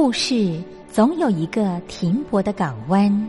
故事总有一个停泊的港湾。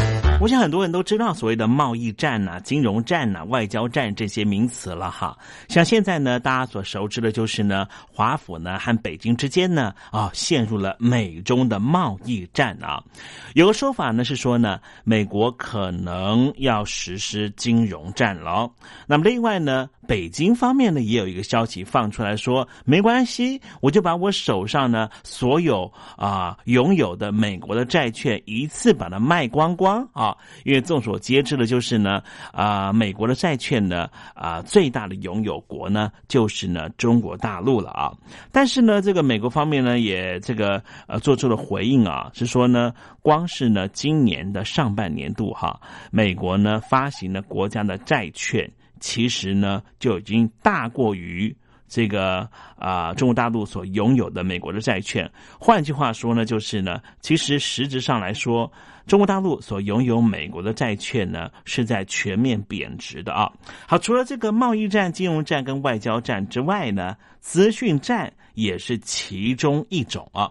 我想很多人都知道所谓的贸易战呐、金融战呐、外交战这些名词了哈。像现在呢，大家所熟知的就是呢，华府呢和北京之间呢啊陷入了美中的贸易战啊。有个说法呢是说呢，美国可能要实施金融战了。那么另外呢，北京方面呢也有一个消息放出来说，没关系，我就把我手上呢所有啊拥有的美国的债券一次把它卖光光啊。因为众所皆知的就是呢，啊，美国的债券呢，啊，最大的拥有国呢，就是呢中国大陆了啊。但是呢，这个美国方面呢，也这个呃做出了回应啊，是说呢，光是呢今年的上半年度哈，美国呢发行的国家的债券，其实呢就已经大过于。这个啊，中国大陆所拥有的美国的债券，换句话说呢，就是呢，其实实质上来说，中国大陆所拥有美国的债券呢，是在全面贬值的啊。好，除了这个贸易战、金融战跟外交战之外呢，资讯战也是其中一种啊。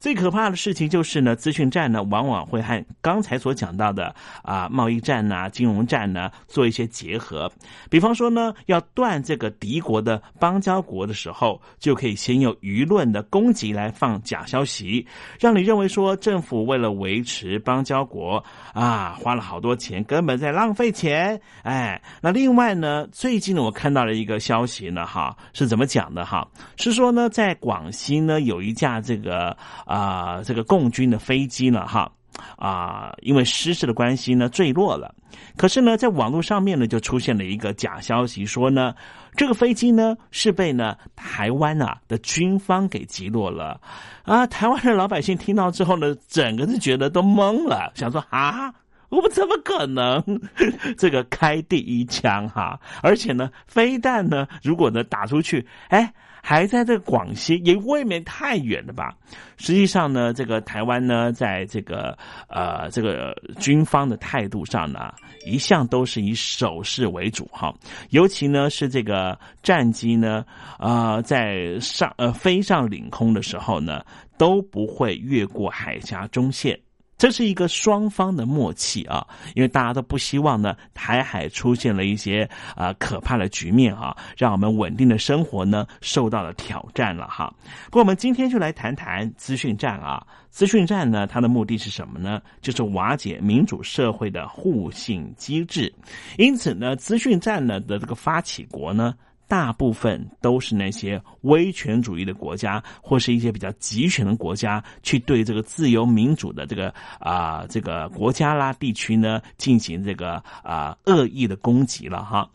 最可怕的事情就是呢，资讯战呢，往往会和刚才所讲到的啊贸易战呐、金融战呢做一些结合。比方说呢，要断这个敌国的邦交国的时候，就可以先用舆论的攻击来放假消息，让你认为说政府为了维持邦交国啊，花了好多钱，根本在浪费钱。哎，那另外呢，最近呢，我看到了一个消息呢，哈，是怎么讲的哈？是说呢，在广西呢，有一架这个。啊，这个共军的飞机呢，哈啊，因为失事的关系呢，坠落了。可是呢，在网络上面呢，就出现了一个假消息，说呢，这个飞机呢是被呢台湾啊的军方给击落了。啊，台湾的老百姓听到之后呢，整个是觉得都懵了，想说啊，我们怎么可能 这个开第一枪哈？而且呢，飞弹呢，如果呢打出去，哎。还在这广西，也未免太远了吧？实际上呢，这个台湾呢，在这个呃这个军方的态度上呢，一向都是以守势为主哈。尤其呢是这个战机呢，啊在上呃飞上领空的时候呢，都不会越过海峡中线。这是一个双方的默契啊，因为大家都不希望呢台海出现了一些啊可怕的局面啊，让我们稳定的生活呢受到了挑战了哈。不过我们今天就来谈谈资讯战啊，资讯战呢它的目的是什么呢？就是瓦解民主社会的互信机制，因此呢资讯战呢的这个发起国呢。大部分都是那些威权主义的国家，或是一些比较集权的国家，去对这个自由民主的这个啊这个国家啦地区呢进行这个啊恶意的攻击了哈。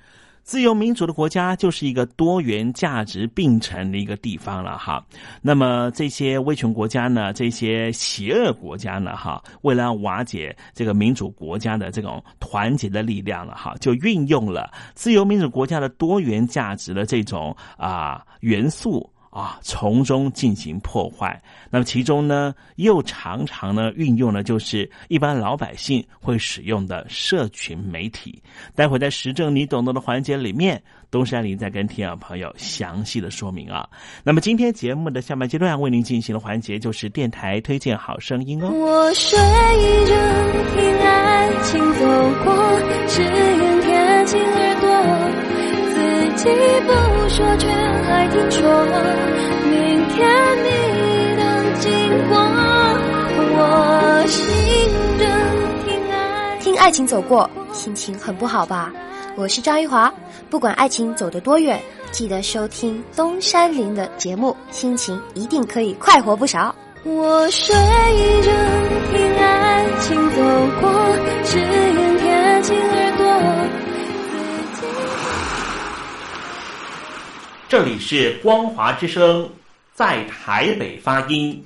自由民主的国家就是一个多元价值并存的一个地方了哈。那么这些威权国家呢，这些邪恶国家呢，哈，为了瓦解这个民主国家的这种团结的力量了哈，就运用了自由民主国家的多元价值的这种啊元素。啊，从中进行破坏。那么其中呢，又常常呢运用的就是一般老百姓会使用的社群媒体。待会在时政你懂得的环节里面，东山林在跟听众朋友详细的说明啊。那么今天节目的下半阶段为您进行的环节就是电台推荐好声音哦。我睡着听爱情走过，只愿贴近耳朵。自己不说，却还听说明天你的经过。我醒着听爱，听爱情走过，心情很不好吧？我是张玉华，不管爱情走得多远，记得收听东山林的节目，心情一定可以快活不少。我睡着听爱情走过，只愿贴近耳朵。这里是光华之声，在台北发音。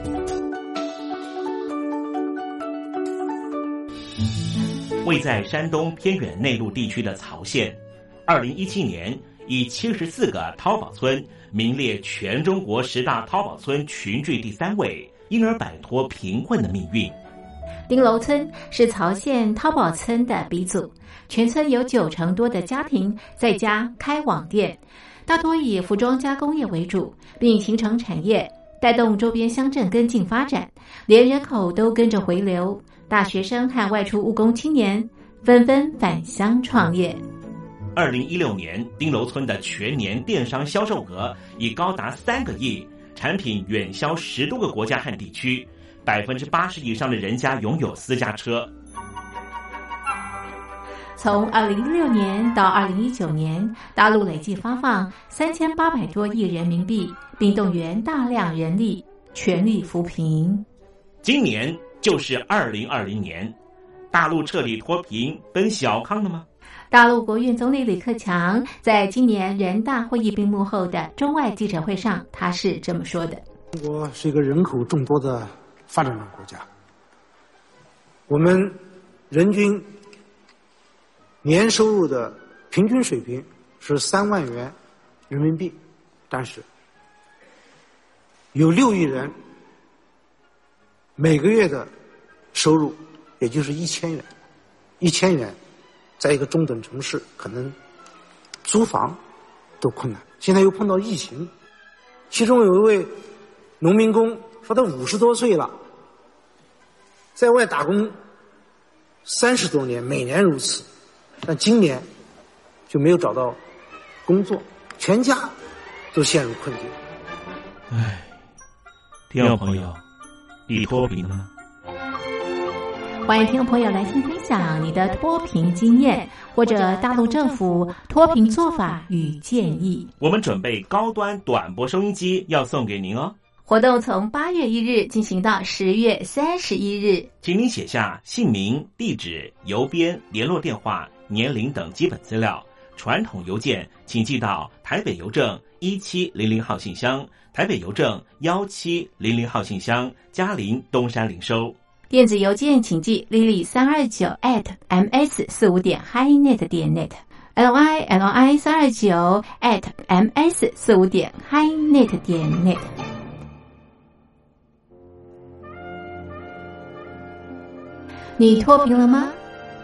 位在山东偏远内陆地区的曹县，二零一七年以七十四个淘宝村名列全中国十大淘宝村群聚第三位，因而摆脱贫困的命运。丁楼村是曹县淘宝村的鼻祖，全村有九成多的家庭在家开网店，大多以服装加工业为主，并形成产业，带动周边乡镇跟进发展，连人口都跟着回流，大学生和外出务工青年纷纷返乡创业。二零一六年，丁楼村的全年电商销售额已高达三个亿，产品远销十多个国家和地区。百分之八十以上的人家拥有私家车。从二零一六年到二零一九年，大陆累计发放三千八百多亿人民币，并动员大量人力，全力扶贫。今年就是二零二零年，大陆彻底脱贫奔小康了吗？大陆国务院总理李克强在今年人大会议闭幕后的中外记者会上，他是这么说的：“中国是一个人口众多的。”发展中国家，我们人均年收入的平均水平是三万元人民币，但是有六亿人每个月的收入也就是一千元，一千元，在一个中等城市可能租房都困难。现在又碰到疫情，其中有一位农民工说他五十多岁了。在外打工三十多年，每年如此，但今年就没有找到工作，全家都陷入困境。唉，听众朋友，你脱贫了吗？欢迎听众朋友来信分享你的脱贫经验，或者大陆政府脱贫做法与建议。我们准备高端短波收音机要送给您哦。活动从八月一日进行到十月三十一日，请您写下姓名、地址、邮编、联络电话、年龄等基本资料，传统邮件，请寄到台北邮政一七零零号信箱，台北邮政幺七零零号信箱，嘉陵东山零收。电子邮件请寄 lily 三二九 at ms 四五点 highnet 点 net l i l i 三二九 at ms 四五点 highnet 点 net。你脱贫了吗？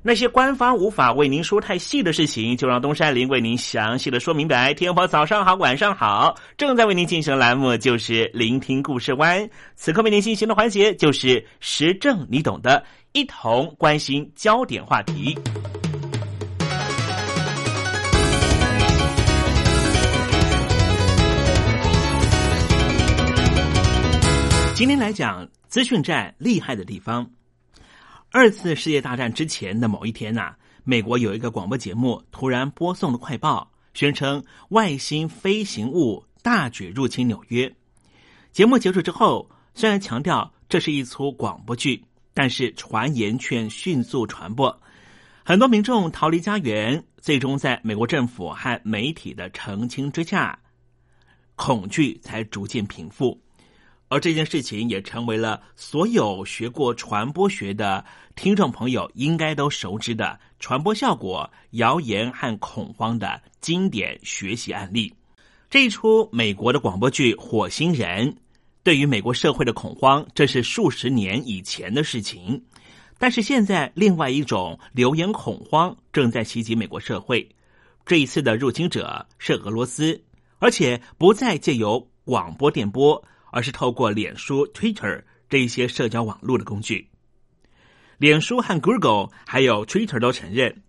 那些官方无法为您说太细的事情，就让东山林为您详细的说明白。天婆早上好，晚上好，正在为您进行的栏目就是聆听故事湾。此刻为您进行的环节就是时政，你懂的，一同关心焦点话题。今天来讲资讯站厉害的地方。二次世界大战之前的某一天呐、美国有一个广播节目突然播送了快报，宣称外星飞行物大举入侵纽约。节目结束之后，虽然强调这是一出广播剧，但是传言却迅速传播，很多民众逃离家园，最终在美国政府和媒体的澄清之下，恐惧才逐渐平复。而这件事情也成为了所有学过传播学的听众朋友应该都熟知的传播效果、谣言和恐慌的经典学习案例。这一出美国的广播剧《火星人》，对于美国社会的恐慌，这是数十年以前的事情。但是现在，另外一种流言恐慌正在袭击美国社会。这一次的入侵者是俄罗斯，而且不再借由广播电波。而是透过脸书、Twitter 这一些社交网络的工具。脸书和 Google 还有 Twitter 都承认，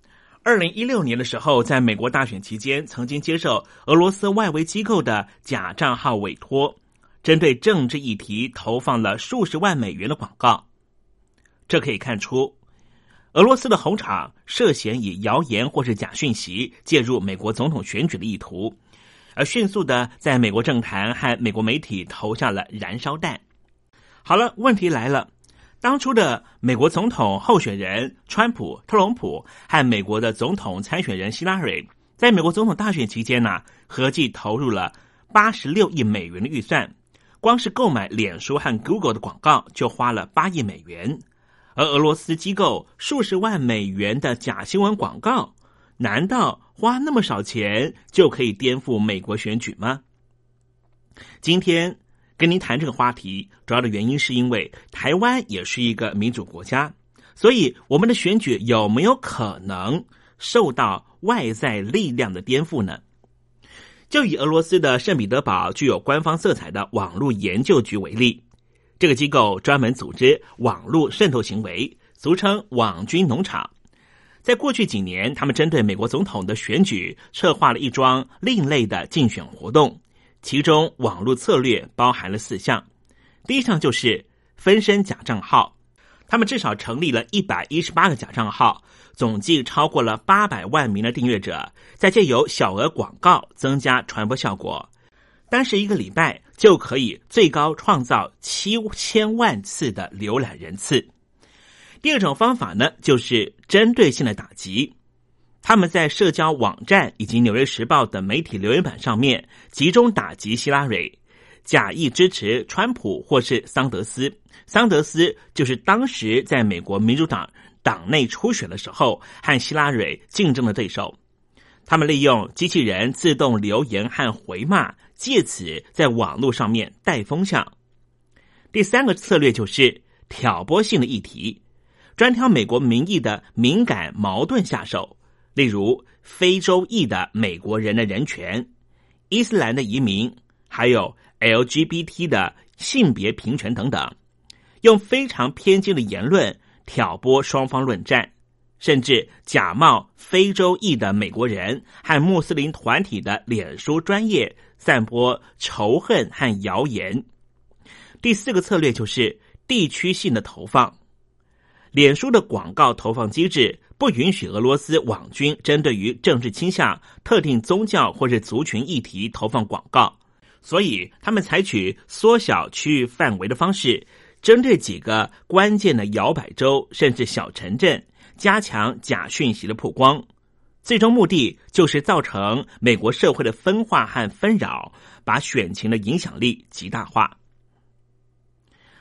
二零一六年的时候，在美国大选期间，曾经接受俄罗斯外围机构的假账号委托，针对政治议题投放了数十万美元的广告。这可以看出，俄罗斯的红场涉嫌以谣言或是假讯息介入美国总统选举的意图。而迅速的在美国政坛和美国媒体投下了燃烧弹。好了，问题来了，当初的美国总统候选人川普、特朗普和美国的总统参选人希拉蕊，在美国总统大选期间呢，合计投入了八十六亿美元的预算，光是购买脸书和 Google 的广告就花了八亿美元，而俄罗斯机构数十万美元的假新闻广告。难道花那么少钱就可以颠覆美国选举吗？今天跟您谈这个话题，主要的原因是因为台湾也是一个民主国家，所以我们的选举有没有可能受到外在力量的颠覆呢？就以俄罗斯的圣彼得堡具有官方色彩的网络研究局为例，这个机构专门组织网络渗透行为，俗称“网军农场”。在过去几年，他们针对美国总统的选举策划了一桩另类的竞选活动，其中网络策略包含了四项。第一项就是分身假账号，他们至少成立了一百一十八个假账号。总计超过了八百万名的订阅者，在借由小额广告增加传播效果，单是一个礼拜就可以最高创造七千万次的浏览人次。第二种方法呢，就是针对性的打击，他们在社交网站以及《纽约时报》等媒体留言板上面集中打击希拉蕊，假意支持川普或是桑德斯。桑德斯就是当时在美国民主党。党内初选的时候和希拉蕊竞争的对手，他们利用机器人自动留言和回骂，借此在网络上面带风向。第三个策略就是挑拨性的议题，专挑美国民意的敏感矛盾下手，例如非洲裔的美国人的人权、伊斯兰的移民，还有 LGBT 的性别平权等等，用非常偏激的言论。挑拨双方论战，甚至假冒非洲裔的美国人和穆斯林团体的脸书专业散播仇恨和谣言。第四个策略就是地区性的投放。脸书的广告投放机制不允许俄罗斯网军针对于政治倾向、特定宗教或者族群议题投放广告，所以他们采取缩小区域范围的方式。针对几个关键的摇摆州，甚至小城镇，加强假讯息的曝光，最终目的就是造成美国社会的分化和纷扰，把选情的影响力极大化。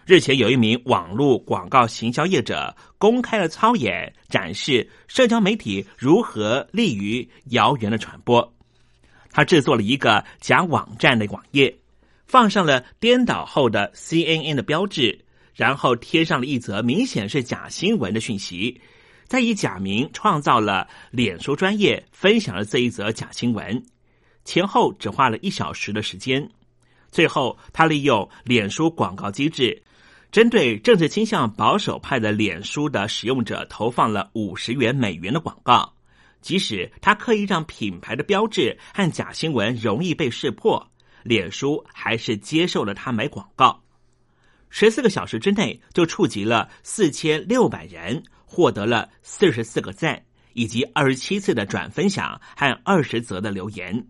日前，有一名网络广告行销业者公开了操演，展示社交媒体如何利于谣言的传播。他制作了一个假网站的网页，放上了颠倒后的 CNN 的标志。然后贴上了一则明显是假新闻的讯息，再以假名创造了脸书专业，分享了这一则假新闻，前后只花了一小时的时间。最后，他利用脸书广告机制，针对政治倾向保守派的脸书的使用者投放了五十元美元的广告，即使他刻意让品牌的标志和假新闻容易被识破，脸书还是接受了他买广告。十四个小时之内就触及了四千六百人，获得了四十四个赞，以及二十七次的转分享和二十则的留言。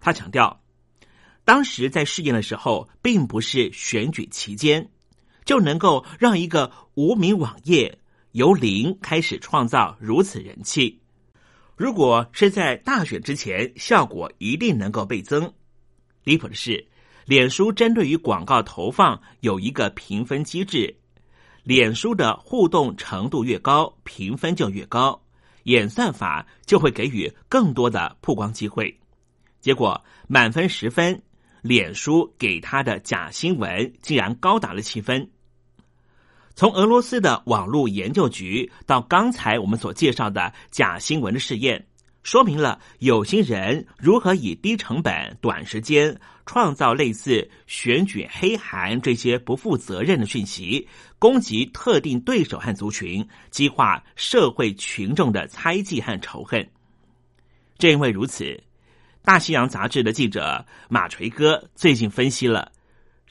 他强调，当时在试验的时候，并不是选举期间就能够让一个无名网页由零开始创造如此人气。如果是在大选之前，效果一定能够倍增。离谱的是。脸书针对于广告投放有一个评分机制，脸书的互动程度越高，评分就越高，演算法就会给予更多的曝光机会。结果满分十分，脸书给他的假新闻竟然高达了七分。从俄罗斯的网络研究局到刚才我们所介绍的假新闻的试验。说明了有心人如何以低成本、短时间创造类似选举黑函这些不负责任的讯息，攻击特定对手和族群，激化社会群众的猜忌和仇恨。正因为如此，《大西洋杂志》的记者马锤哥最近分析了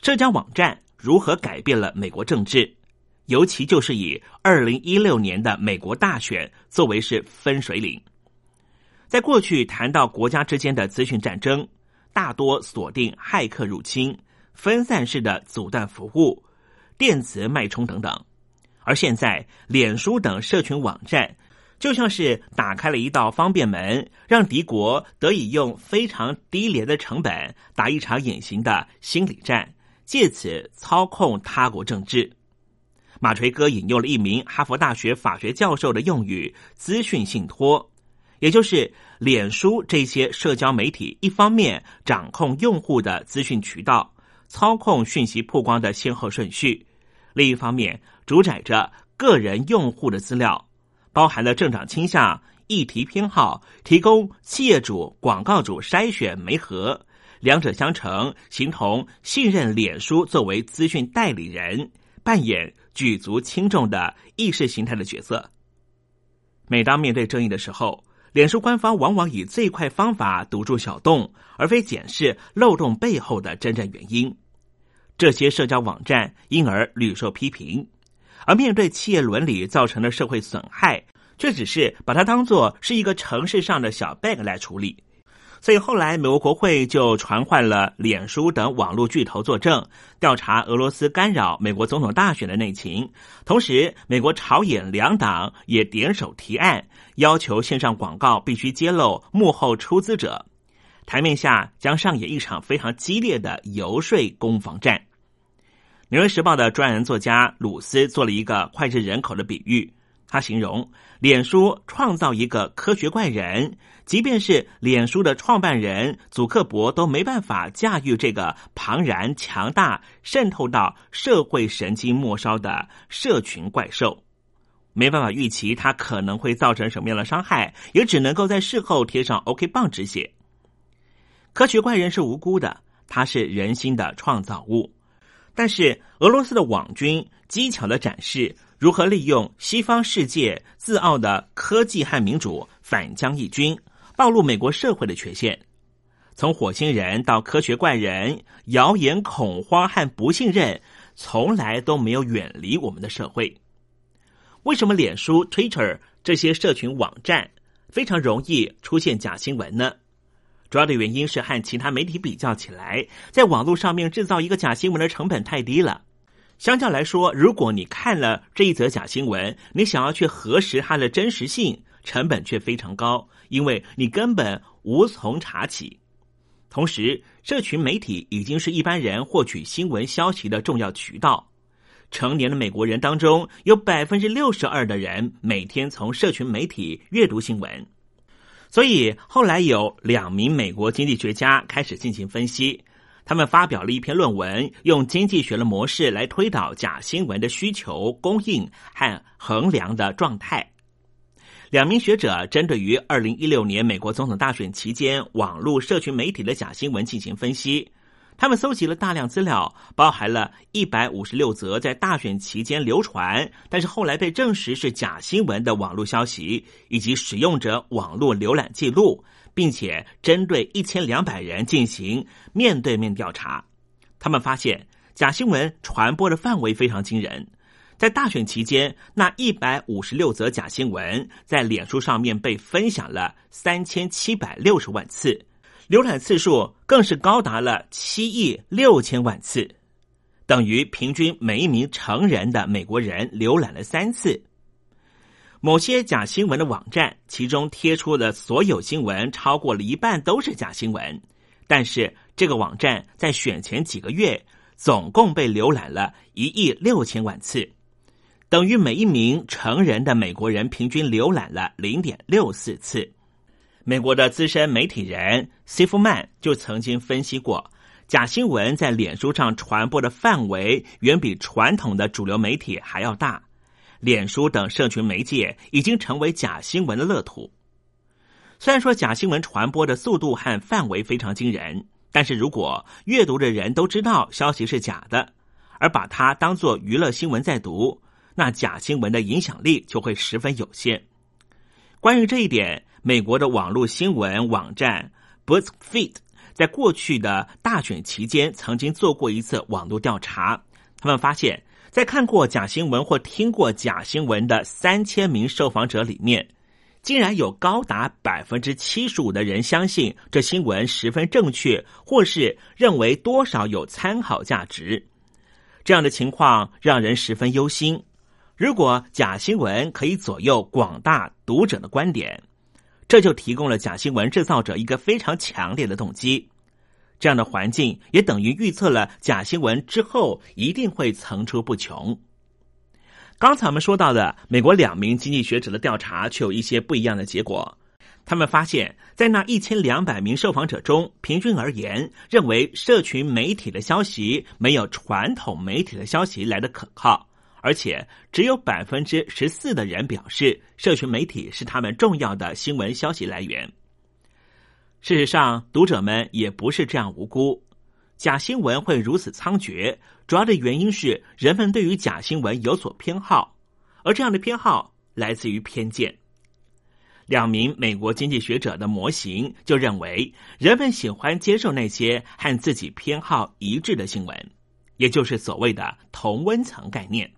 社交网站如何改变了美国政治，尤其就是以二零一六年的美国大选作为是分水岭。在过去谈到国家之间的资讯战争，大多锁定骇客入侵、分散式的阻断服务、电磁脉冲等等。而现在，脸书等社群网站就像是打开了一道方便门，让敌国得以用非常低廉的成本打一场隐形的心理战，借此操控他国政治。马锤哥引用了一名哈佛大学法学教授的用语：“资讯信托。”也就是脸书这些社交媒体，一方面掌控用户的资讯渠道，操控讯息曝光的先后顺序；另一方面主宰着个人用户的资料，包含了政党倾向、议题偏好，提供企业主、广告主筛选媒合，两者相乘，形同信任脸书作为资讯代理人，扮演举足轻重的意识形态的角色。每当面对争议的时候，脸书官方往往以最快方法堵住小洞，而非检视漏洞背后的真正原因。这些社交网站因而屡受批评，而面对企业伦理造成的社会损害，却只是把它当作是一个城市上的小 bug 来处理。所以后来，美国国会就传唤了脸书等网络巨头作证，调查俄罗斯干扰美国总统大选的内情。同时，美国朝野两党也点手提案，要求线上广告必须揭露幕后出资者。台面下将上演一场非常激烈的游说攻防战。《纽约时报》的专栏作家鲁斯做了一个脍炙人口的比喻。他形容脸书创造一个科学怪人，即便是脸书的创办人祖克伯都没办法驾驭这个庞然强大、渗透到社会神经末梢的社群怪兽，没办法预期它可能会造成什么样的伤害，也只能够在事后贴上 OK 棒止血。科学怪人是无辜的，他是人心的创造物，但是俄罗斯的网军机巧的展示。如何利用西方世界自傲的科技和民主反将一军，暴露美国社会的缺陷？从火星人到科学怪人，谣言、恐慌和不信任，从来都没有远离我们的社会。为什么脸书、Twitter 这些社群网站非常容易出现假新闻呢？主要的原因是和其他媒体比较起来，在网络上面制造一个假新闻的成本太低了。相较来说，如果你看了这一则假新闻，你想要去核实它的真实性，成本却非常高，因为你根本无从查起。同时，社群媒体已经是一般人获取新闻消息的重要渠道。成年的美国人当中，有百分之六十二的人每天从社群媒体阅读新闻。所以，后来有两名美国经济学家开始进行分析。他们发表了一篇论文，用经济学的模式来推导假新闻的需求、供应和衡量的状态。两名学者针对于二零一六年美国总统大选期间网络社群媒体的假新闻进行分析。他们搜集了大量资料，包含了一百五十六则在大选期间流传，但是后来被证实是假新闻的网络消息，以及使用者网络浏览记录。并且针对一千两百人进行面对面调查，他们发现假新闻传播的范围非常惊人。在大选期间，那一百五十六则假新闻在脸书上面被分享了三千七百六十万次，浏览次数更是高达了七亿六千万次，等于平均每一名成人的美国人浏览了三次。某些假新闻的网站，其中贴出的所有新闻超过了一半都是假新闻，但是这个网站在选前几个月总共被浏览了一亿六千万次，等于每一名成人的美国人平均浏览了零点六四次。美国的资深媒体人西夫曼就曾经分析过，假新闻在脸书上传播的范围远比传统的主流媒体还要大。脸书等社群媒介已经成为假新闻的乐土。虽然说假新闻传播的速度和范围非常惊人，但是如果阅读的人都知道消息是假的，而把它当作娱乐新闻在读，那假新闻的影响力就会十分有限。关于这一点，美国的网络新闻网站 BuzzFeed 在过去的大选期间曾经做过一次网络调查，他们发现。在看过假新闻或听过假新闻的三千名受访者里面，竟然有高达百分之七十五的人相信这新闻十分正确，或是认为多少有参考价值。这样的情况让人十分忧心。如果假新闻可以左右广大读者的观点，这就提供了假新闻制造者一个非常强烈的动机。这样的环境也等于预测了假新闻之后一定会层出不穷。刚才我们说到的美国两名经济学者的调查却有一些不一样的结果。他们发现，在那一千两百名受访者中，平均而言，认为社群媒体的消息没有传统媒体的消息来的可靠，而且只有百分之十四的人表示社群媒体是他们重要的新闻消息来源。事实上，读者们也不是这样无辜。假新闻会如此猖獗，主要的原因是人们对于假新闻有所偏好，而这样的偏好来自于偏见。两名美国经济学者的模型就认为，人们喜欢接受那些和自己偏好一致的新闻，也就是所谓的同温层概念。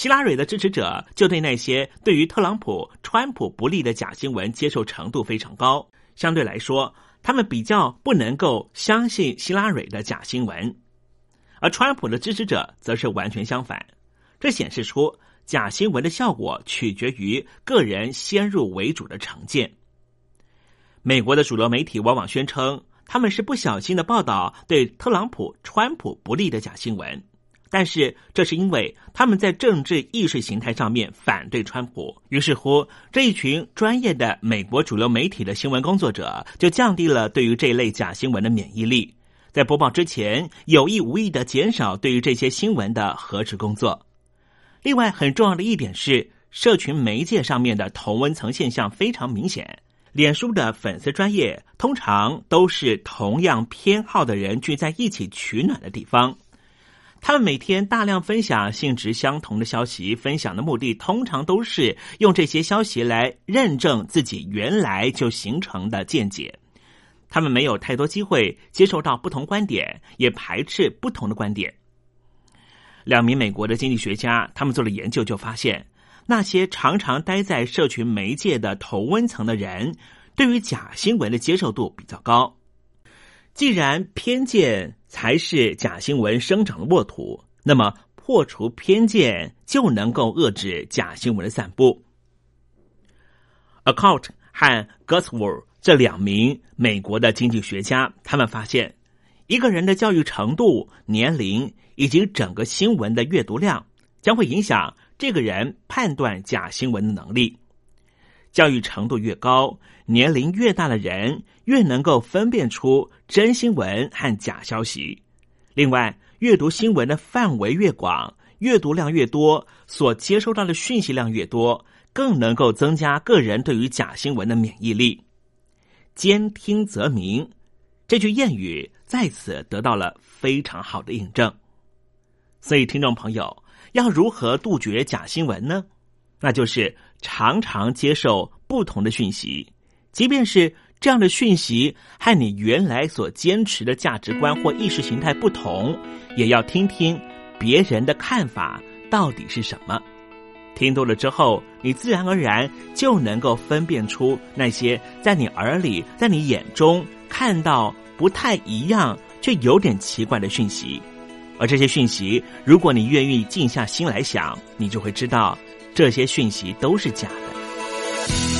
希拉蕊的支持者就对那些对于特朗普、川普不利的假新闻接受程度非常高，相对来说，他们比较不能够相信希拉蕊的假新闻，而川普的支持者则是完全相反。这显示出。假新闻的效果取决于个人先入为主的成见。美国的主流媒体往往宣称他们是不小心的报道对特朗普、川普不利的假新闻，但是这是因为他们在政治意识形态上面反对川普。于是乎，这一群专业的美国主流媒体的新闻工作者就降低了对于这类假新闻的免疫力，在播报之前有意无意的减少对于这些新闻的核实工作。另外，很重要的一点是，社群媒介上面的同温层现象非常明显。脸书的粉丝专业通常都是同样偏好的人聚在一起取暖的地方。他们每天大量分享性质相同的消息，分享的目的通常都是用这些消息来认证自己原来就形成的见解。他们没有太多机会接受到不同观点，也排斥不同的观点。两名美国的经济学家，他们做了研究，就发现那些常常待在社群媒介的同温层的人，对于假新闻的接受度比较高。既然偏见才是假新闻生长的沃土，那么破除偏见就能够遏制假新闻的散布。Account 和 Goswell 这两名美国的经济学家，他们发现。一个人的教育程度、年龄以及整个新闻的阅读量，将会影响这个人判断假新闻的能力。教育程度越高、年龄越大的人，越能够分辨出真新闻和假消息。另外，阅读新闻的范围越广、阅读量越多，所接收到的讯息量越多，更能够增加个人对于假新闻的免疫力。兼听则明。这句谚语在此得到了非常好的印证，所以听众朋友要如何杜绝假新闻呢？那就是常常接受不同的讯息，即便是这样的讯息和你原来所坚持的价值观或意识形态不同，也要听听别人的看法到底是什么。听多了之后，你自然而然就能够分辨出那些在你耳里、在你眼中。看到不太一样却有点奇怪的讯息，而这些讯息，如果你愿意静下心来想，你就会知道这些讯息都是假的。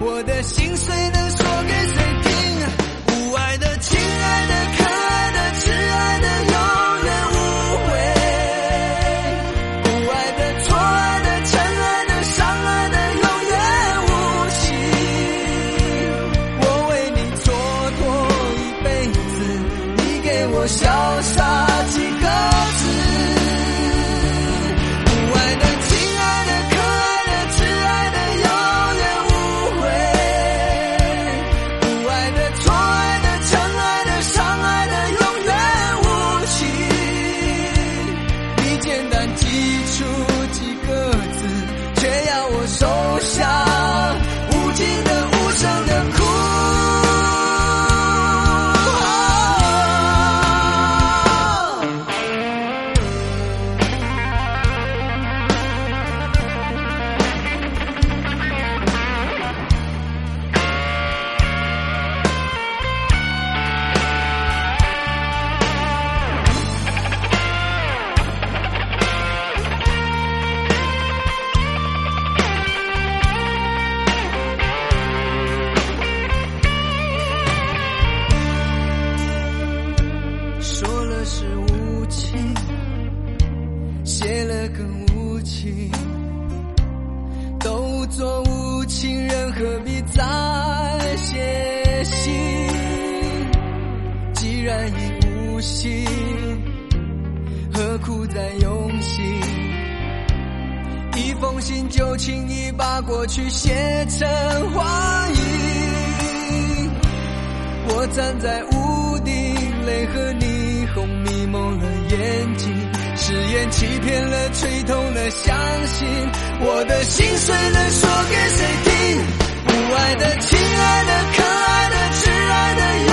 我的心碎能说给谁心，何苦再用心？一封信就轻易把过去写成幻影。我站在屋顶，泪和霓虹迷蒙了眼睛，誓言欺骗了，吹痛了，相信我的心碎了说给谁听？不爱的、亲爱的、可爱的、挚爱的，有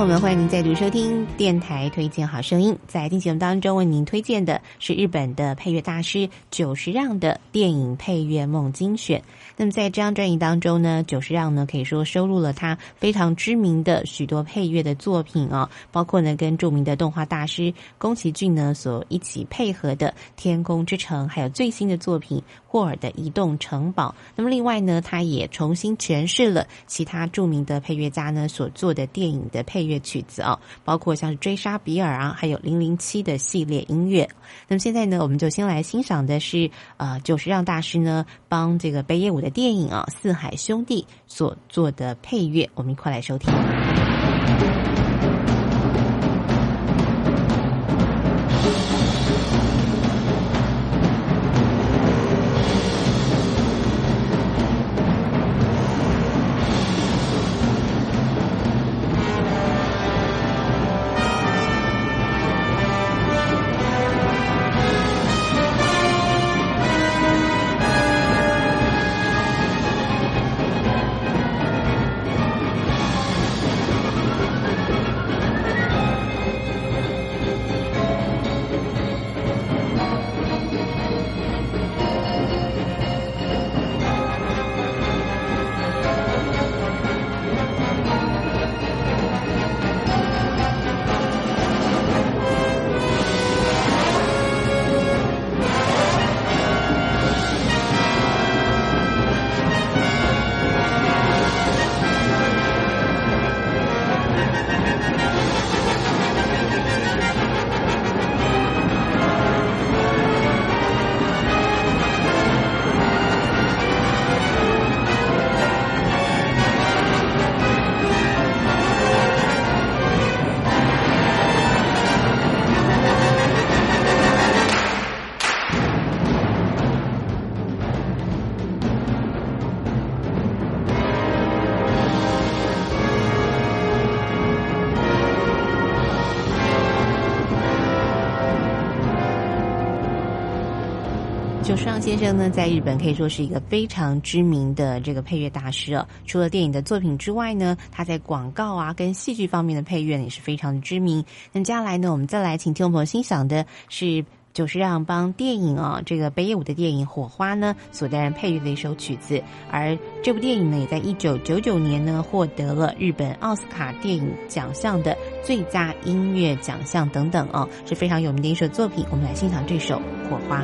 朋友们，欢迎您再度收听电台推荐好声音。在听节目当中，为您推荐的是日本的配乐大师久石让的电影配乐梦精选。那么在这张专辑当中呢，久石让呢可以说收录了他非常知名的许多配乐的作品啊，包括呢跟著名的动画大师宫崎骏呢所一起配合的《天空之城》，还有最新的作品。霍尔的移动城堡。那么，另外呢，他也重新诠释了其他著名的配乐家呢所做的电影的配乐曲子啊，包括像是追杀比尔啊，还有零零七的系列音乐。那么现在呢，我们就先来欣赏的是呃，就是让大师呢帮这个北野武的电影啊《四海兄弟》所做的配乐，我们一块来收听。先生呢，在日本可以说是一个非常知名的这个配乐大师哦。除了电影的作品之外呢，他在广告啊跟戏剧方面的配乐也是非常的知名。那接下来呢，我们再来请听众朋友欣赏的是久石让帮电影啊这个北野武的电影《火花》呢所担任配乐的一首曲子。而这部电影呢，也在一九九九年呢获得了日本奥斯卡电影奖项的最佳音乐奖项等等哦，是非常有名的一首作品。我们来欣赏这首《火花》。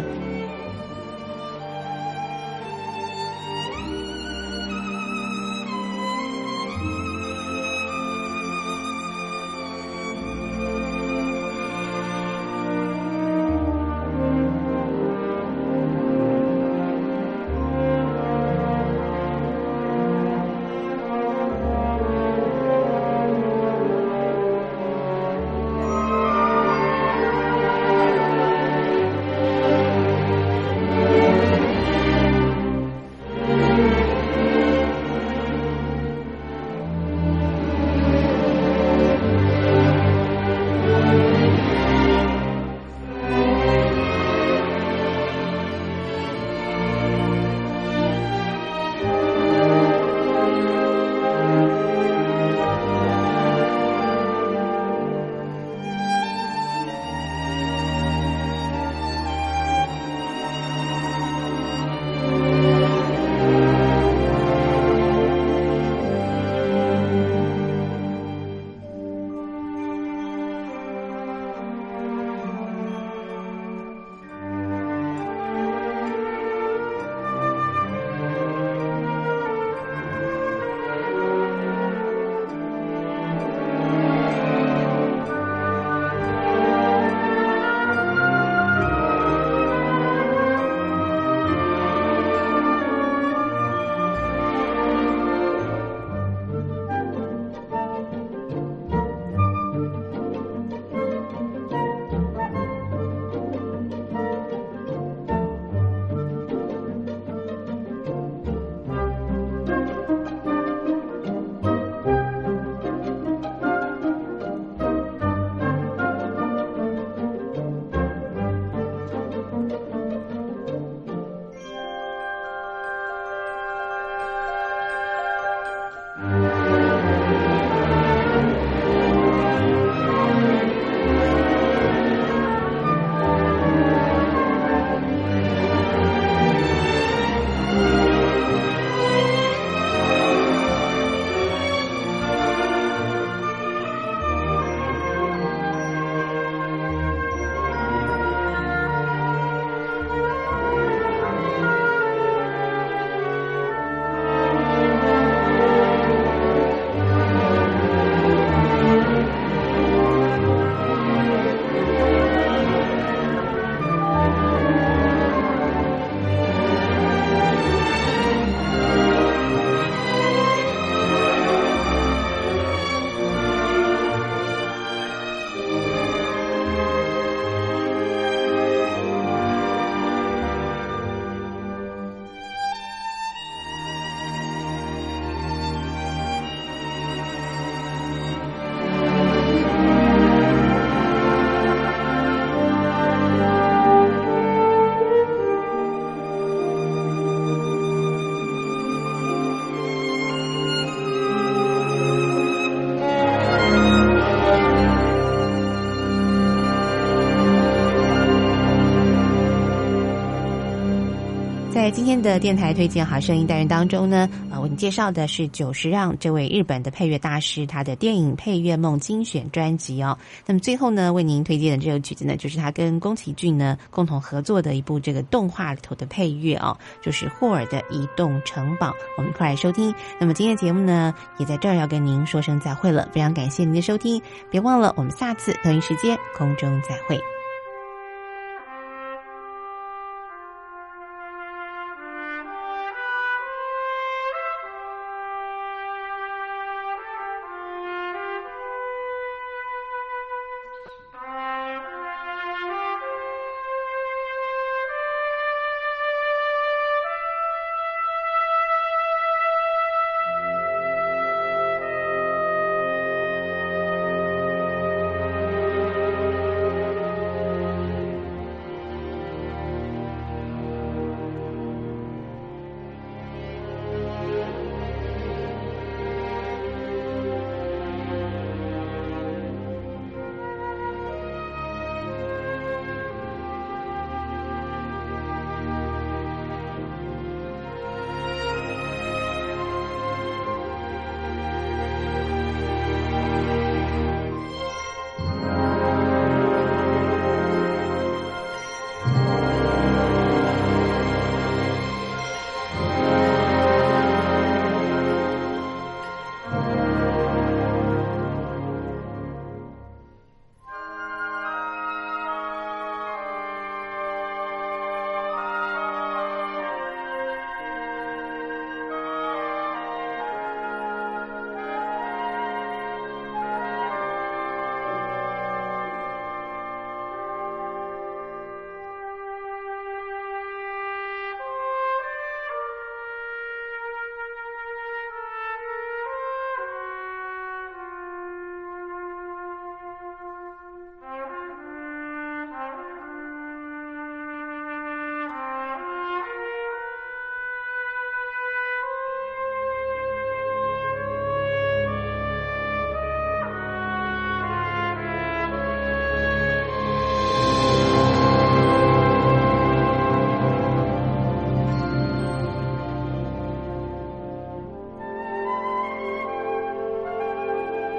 在今天的电台推荐好声音单元当中呢，呃，为你介绍的是久石让这位日本的配乐大师他的电影配乐梦精选专辑哦。那么最后呢，为您推荐的这首曲子呢，就是他跟宫崎骏呢共同合作的一部这个动画里头的配乐哦，就是霍尔的移动城堡。我们一块来收听。那么今天的节目呢，也在这儿要跟您说声再会了，非常感谢您的收听，别忘了我们下次同一时间空中再会。